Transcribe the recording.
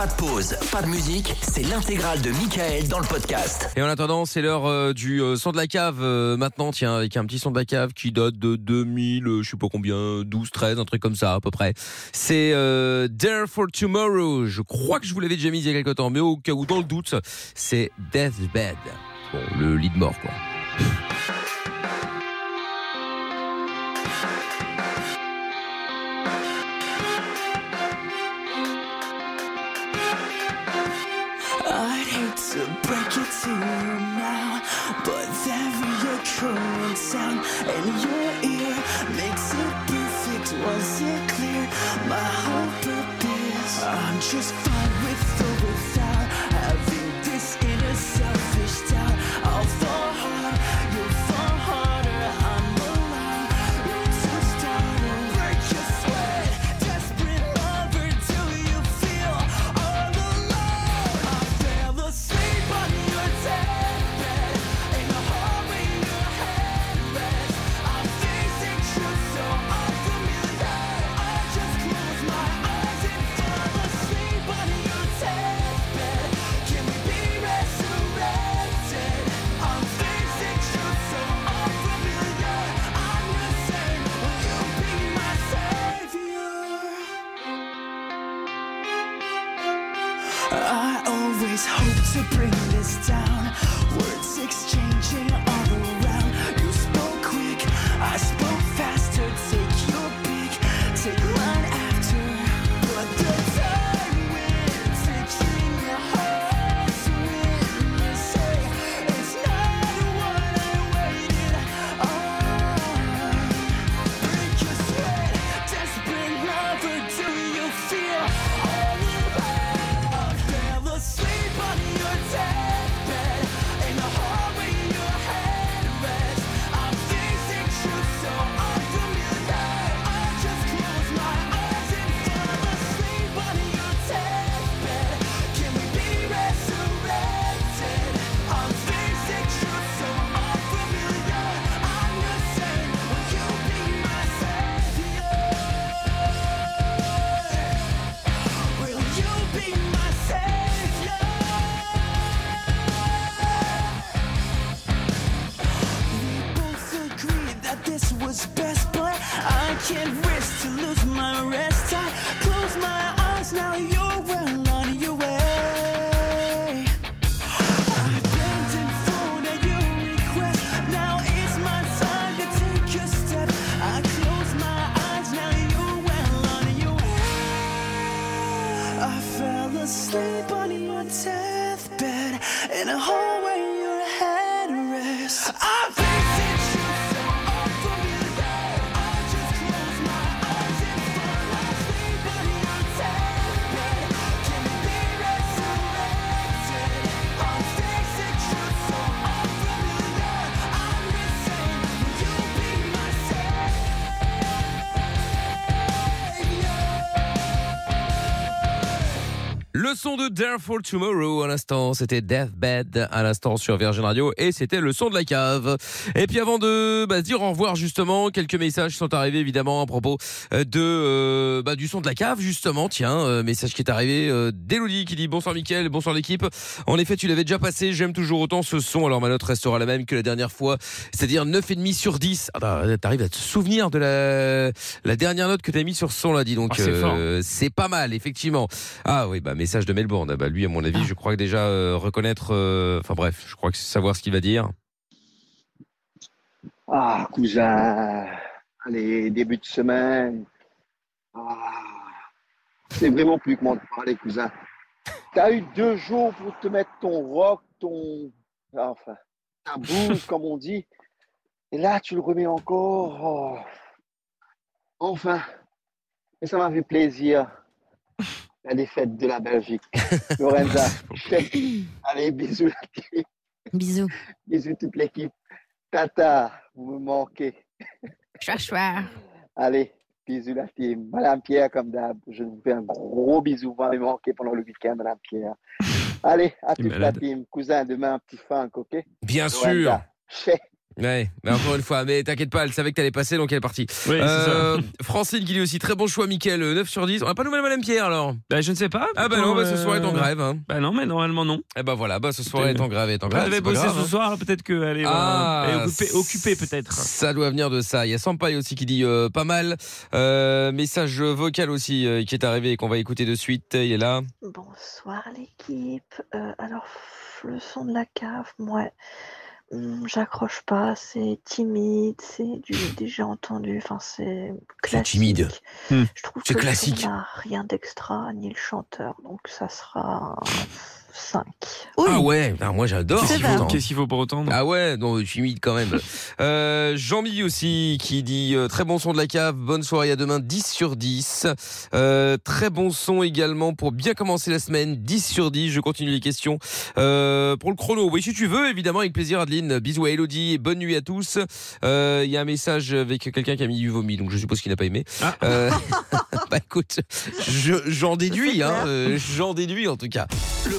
Pas de pause, pas de musique, c'est l'intégrale de Michael dans le podcast. Et en attendant, c'est l'heure euh, du euh, son de la cave euh, maintenant, tiens, avec un petit son de la cave qui date de 2000, euh, je sais pas combien, 12, 13, un truc comme ça à peu près. C'est Dare for Tomorrow. Je crois que je vous l'avais déjà mis il y a quelque temps, mais au cas où, dans le doute, c'est Deathbed. Bon, le lit de mort, quoi. To break it to you now, but that reassuring sound in your ear makes it perfect. Was it clear? My whole purpose. I'm just fine with supreme. Le son de Dare for Tomorrow à l'instant, c'était Deathbed à l'instant sur Virgin Radio et c'était le son de la cave. Et puis avant de bah, dire au revoir justement, quelques messages sont arrivés évidemment à propos euh, de euh, bah, du son de la cave justement. Tiens, euh, message qui est arrivé euh, d'Elodie qui dit bonsoir Mickaël, bonsoir l'équipe. En effet, tu l'avais déjà passé, j'aime toujours autant ce son. Alors ma note restera la même que la dernière fois, c'est-à-dire 9,5 sur 10. Ah bah, t'arrives à te souvenir de la, la dernière note que t'as mis sur ce son là, dis donc. Ah, c'est pas mal, effectivement. Ah oui, bah message de Melbourne. Ah bah lui, à mon avis, je crois que déjà euh, reconnaître. euh, Enfin bref, je crois que savoir ce qu'il va dire. Ah, cousin, allez, début de semaine. Ah, c'est vraiment plus comment te parler, cousin. T'as eu deux jours pour te mettre ton rock, ton. Enfin, ta bouse, comme on dit. Et là, tu le remets encore. Oh. Enfin, et ça m'a fait plaisir. La défaite de la Belgique. Lorenza, chef. allez, bisous la team. Bisous. Bisous toute l'équipe. Tata, vous me manquez. Chouar, chouar. Allez, bisous la team. Madame Pierre, comme d'hab, je vous fais un gros bisou. Vous m'avez manqué pendant le week-end, Madame Pierre. Allez, à toute la team. Cousin, demain, un petit funk, ok? Bien Lorenza, sûr. chef, Ouais, mais encore une fois, mais t'inquiète pas, elle savait que t'allais passer, donc elle est partie. Oui, c'est Euh, ça. Francine qui dit aussi très bon choix, Mickaël, euh, 9 sur 10. On n'a pas de nouvelles Madame Pierre alors? Bah, je ne sais pas. Ah bah non, bah, ce Euh, soir est en grève. Hein. Bah non, mais normalement non. Eh bah voilà, bah ce soir est en grève, est en Elle grève. devait c'est pas bosser grave, ce hein. soir, peut-être qu'elle est, Ah, euh, elle est occupée, occupée peut-être. Ça doit venir de ça. Il y a Sampaï aussi qui dit euh, pas mal. Euh, message vocal aussi euh, qui est arrivé et qu'on va écouter de suite. Il est là. Bonsoir l'équipe. Euh, alors, le son de la cave, moi, hum, j'accroche pas. C'est timide, c'est du déjà entendu. Enfin, c'est classique. timide. Hmm. Je trouve C'est que classique. n'a rien d'extra, ni le chanteur. Donc, ça sera 5. Ah ouais, moi j'adore. Qu'est-ce qu'il faut, qu'est-ce qu'il faut pour entendre Ah ouais, non, je suis humide quand même. Euh, Jean-Mi aussi qui dit euh, très bon son de la cave, bonne soirée à demain, 10 sur 10. Euh, très bon son également pour bien commencer la semaine, 10 sur 10. Je continue les questions. Euh, pour le chrono, oui si tu veux, évidemment avec plaisir Adeline. Bisous à Elodie et bonne nuit à tous. Euh, Il y a un message avec quelqu'un qui a mis du vomi, donc je suppose qu'il n'a pas aimé. Ah. Euh, bah écoute, je- j'en déduis, hein, euh, j'en déduis en tout cas. Le